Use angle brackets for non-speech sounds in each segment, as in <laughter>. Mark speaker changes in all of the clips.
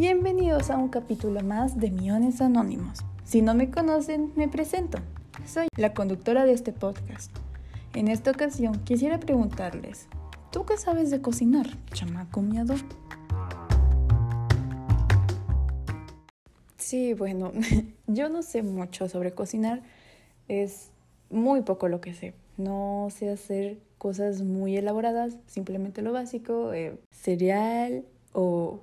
Speaker 1: Bienvenidos a un capítulo más de Miones Anónimos. Si no me conocen, me presento. Soy la conductora de este podcast. En esta ocasión quisiera preguntarles, ¿tú qué sabes de cocinar, chamaco miado? Sí, bueno, <laughs> yo no sé mucho sobre cocinar, es muy poco lo que sé. No sé hacer cosas muy elaboradas, simplemente lo básico, eh, cereal o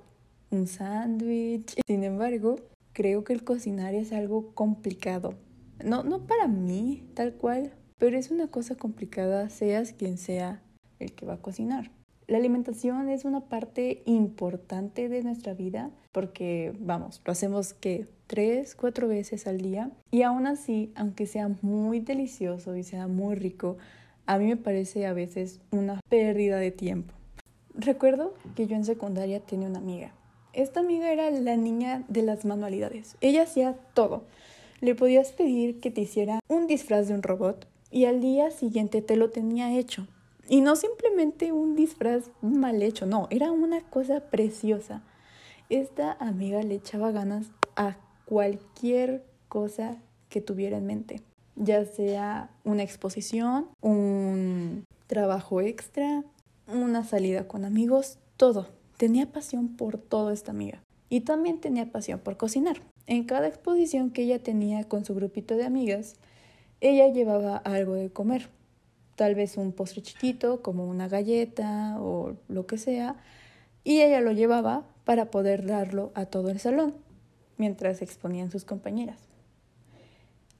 Speaker 1: un sándwich. Sin embargo, creo que el cocinar es algo complicado. No, no para mí, tal cual, pero es una cosa complicada, seas quien sea el que va a cocinar. La alimentación es una parte importante de nuestra vida porque, vamos, lo hacemos que tres, cuatro veces al día y aún así, aunque sea muy delicioso y sea muy rico, a mí me parece a veces una pérdida de tiempo. Recuerdo que yo en secundaria tenía una amiga. Esta amiga era la niña de las manualidades. Ella hacía todo. Le podías pedir que te hiciera un disfraz de un robot y al día siguiente te lo tenía hecho. Y no simplemente un disfraz mal hecho, no, era una cosa preciosa. Esta amiga le echaba ganas a cualquier cosa que tuviera en mente, ya sea una exposición, un trabajo extra, una salida con amigos, todo. Tenía pasión por todo esta amiga. Y también tenía pasión por cocinar. En cada exposición que ella tenía con su grupito de amigas, ella llevaba algo de comer. Tal vez un postre chiquito, como una galleta o lo que sea, y ella lo llevaba para poder darlo a todo el salón, mientras exponían sus compañeras.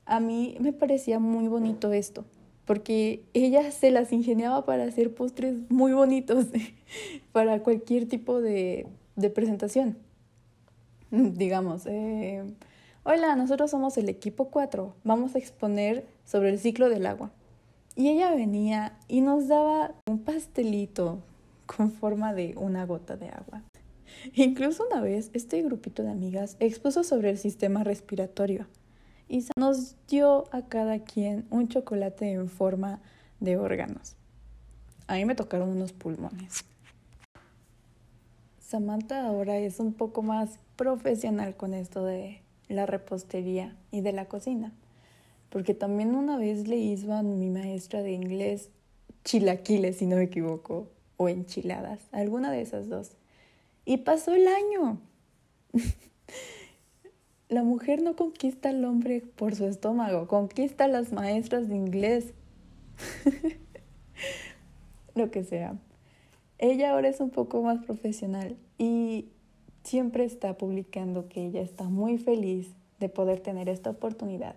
Speaker 1: A mí me parecía muy bonito esto, porque ella se las ingeniaba para hacer postres muy bonitos <laughs> para cualquier tipo de, presentación. Digamos, eh, hola, nosotros somos el equipo 4, vamos a exponer sobre el ciclo del agua. Y ella venía y nos daba un pastelito con forma de una gota de agua. Incluso una vez este grupito de amigas expuso sobre el sistema respiratorio y nos dio a cada quien un chocolate en forma de órganos. A mí me tocaron unos pulmones. Samantha ahora es un poco más profesional con esto de la repostería y de la cocina, porque también una vez le hizo a mi maestra de inglés chilaquiles, si no me equivoco, o enchiladas, alguna de esas dos. Y pasó el año. <laughs> La mujer no conquista al hombre por su estómago, conquista a las maestras de inglés. <laughs> Lo que sea. Ella ahora es un poco más profesional y siempre está publicando que ella está muy feliz de poder tener esta oportunidad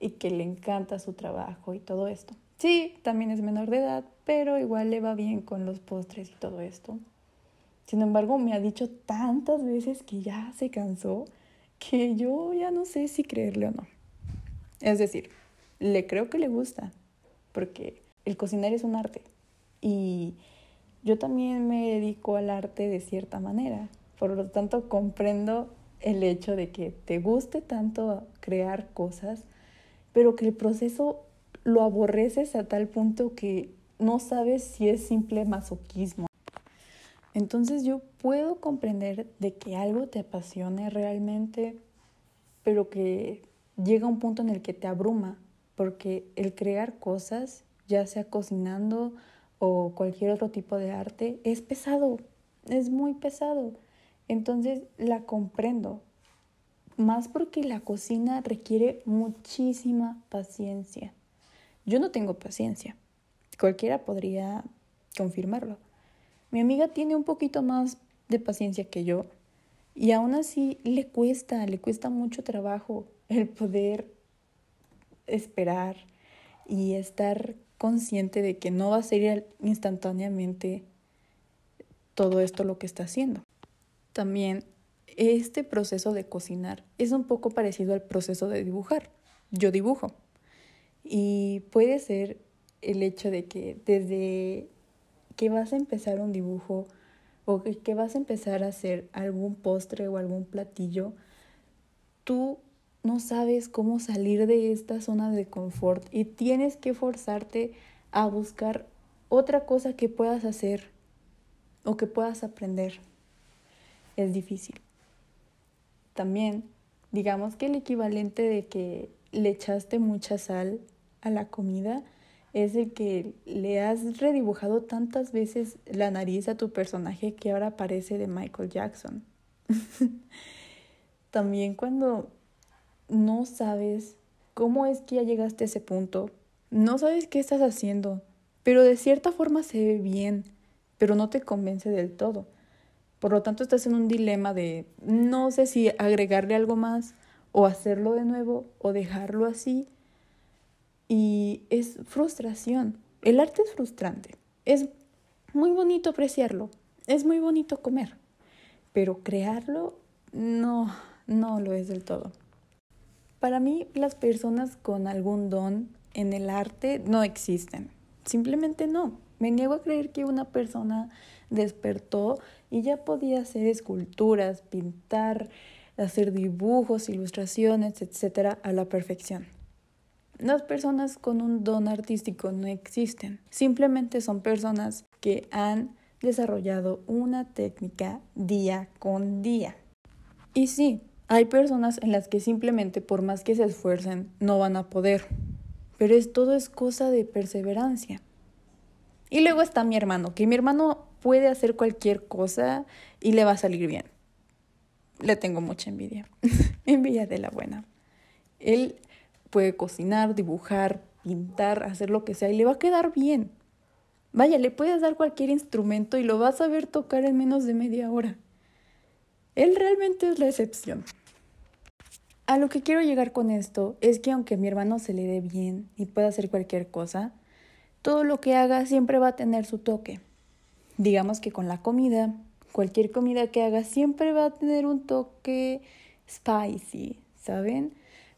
Speaker 1: y que le encanta su trabajo y todo esto. Sí, también es menor de edad, pero igual le va bien con los postres y todo esto. Sin embargo, me ha dicho tantas veces que ya se cansó que yo ya no sé si creerle o no. Es decir, le creo que le gusta, porque el cocinar es un arte y yo también me dedico al arte de cierta manera. Por lo tanto, comprendo el hecho de que te guste tanto crear cosas, pero que el proceso lo aborreces a tal punto que no sabes si es simple masoquismo. Entonces yo puedo comprender de que algo te apasione realmente, pero que llega un punto en el que te abruma, porque el crear cosas, ya sea cocinando o cualquier otro tipo de arte, es pesado, es muy pesado. Entonces la comprendo, más porque la cocina requiere muchísima paciencia. Yo no tengo paciencia. Cualquiera podría confirmarlo. Mi amiga tiene un poquito más de paciencia que yo y aún así le cuesta, le cuesta mucho trabajo el poder esperar y estar consciente de que no va a ser instantáneamente todo esto lo que está haciendo. También este proceso de cocinar es un poco parecido al proceso de dibujar. Yo dibujo, y puede ser el hecho de que desde que vas a empezar un dibujo o que vas a empezar a hacer algún postre o algún platillo, tú no sabes cómo salir de esta zona de confort y tienes que forzarte a buscar otra cosa que puedas hacer o que puedas aprender. Es difícil. también, digamos que el equivalente de que le echaste mucha sal a la comida es el que le has redibujado tantas veces la nariz a tu personaje que ahora parece de Michael Jackson. <laughs> También cuando no sabes cómo es que ya llegaste a ese punto, no sabes qué estás haciendo, pero de cierta forma se ve bien, pero no te convence del todo. Por lo tanto, estás en un dilema de no sé si agregarle algo más o hacerlo de nuevo o dejarlo así. Y es frustración. El arte es frustrante. Es muy bonito apreciarlo. Es muy bonito comer. Pero crearlo no, no lo es del todo. Para mí, las personas con algún don en el arte no existen. Simplemente no. Me niego a creer que una persona despertó y ya podía hacer esculturas, pintar, hacer dibujos, ilustraciones, etcétera, a la perfección. Las personas con un don artístico no existen. Simplemente son personas que han desarrollado una técnica día con día. Y sí, hay personas en las que simplemente por más que se esfuercen no van a poder. Pero es todo es cosa de perseverancia. Y luego está mi hermano, que mi hermano puede hacer cualquier cosa y le va a salir bien. Le tengo mucha envidia. <laughs> envidia de la buena. Él puede cocinar, dibujar, pintar, hacer lo que sea y le va a quedar bien. Vaya, le puedes dar cualquier instrumento y lo vas a ver tocar en menos de media hora. Él realmente es la excepción. A lo que quiero llegar con esto es que aunque a mi hermano se le dé bien y pueda hacer cualquier cosa, todo lo que haga siempre va a tener su toque. Digamos que con la comida, cualquier comida que haga siempre va a tener un toque spicy, ¿saben?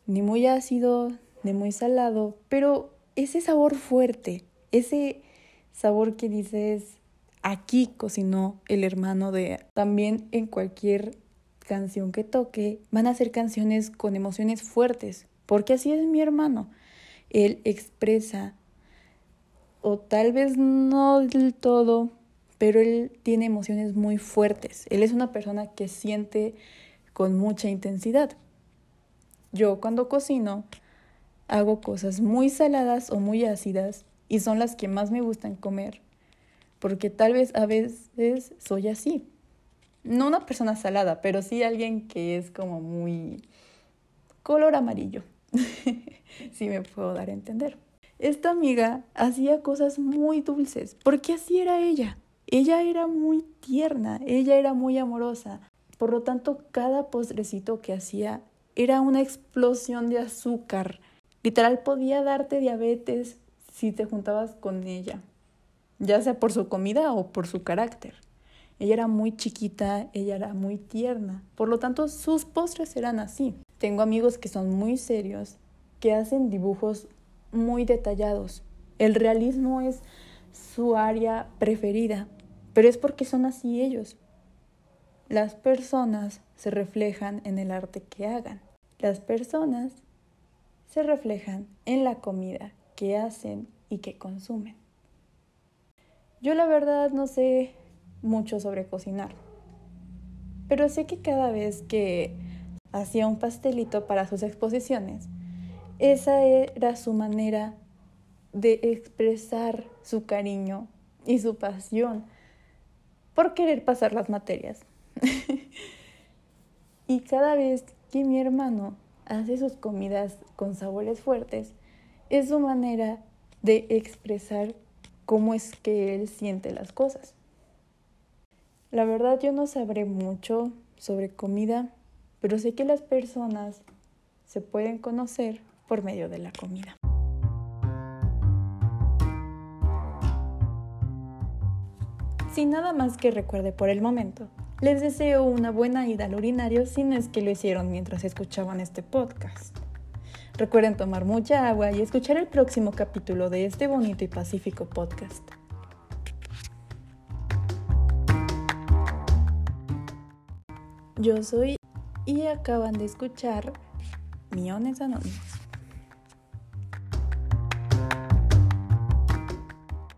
Speaker 1: Ni muy ácido, ni muy salado, pero ese sabor fuerte, ese sabor que dices, aquí cocinó el hermano de... También en cualquier canción que toque, van a ser canciones con emociones fuertes, porque así es mi hermano. Él expresa, o tal vez no del todo, pero él tiene emociones muy fuertes. Él es una persona que siente con mucha intensidad. Yo cuando cocino hago cosas muy saladas o muy ácidas y son las que más me gustan comer, porque tal vez a veces soy así no una persona salada, pero sí alguien que es como muy color amarillo. <laughs> si me puedo dar a entender. Esta amiga hacía cosas muy dulces, porque así era ella. Ella era muy tierna, ella era muy amorosa. Por lo tanto, cada postrecito que hacía era una explosión de azúcar. Literal podía darte diabetes si te juntabas con ella, ya sea por su comida o por su carácter. Ella era muy chiquita, ella era muy tierna. Por lo tanto, sus postres eran así. Tengo amigos que son muy serios, que hacen dibujos muy detallados. El realismo es su área preferida, pero es porque son así ellos. Las personas se reflejan en el arte que hagan. Las personas se reflejan en la comida que hacen y que consumen. Yo la verdad no sé mucho sobre cocinar. Pero sé que cada vez que hacía un pastelito para sus exposiciones, esa era su manera de expresar su cariño y su pasión por querer pasar las materias. <laughs> y cada vez que mi hermano hace sus comidas con sabores fuertes, es su manera de expresar cómo es que él siente las cosas. La verdad yo no sabré mucho sobre comida, pero sé que las personas se pueden conocer por medio de la comida. Sin nada más que recuerde por el momento, les deseo una buena ida al urinario si no es que lo hicieron mientras escuchaban este podcast. Recuerden tomar mucha agua y escuchar el próximo capítulo de este bonito y pacífico podcast. Yo soy y acaban de escuchar Millones Anónimos.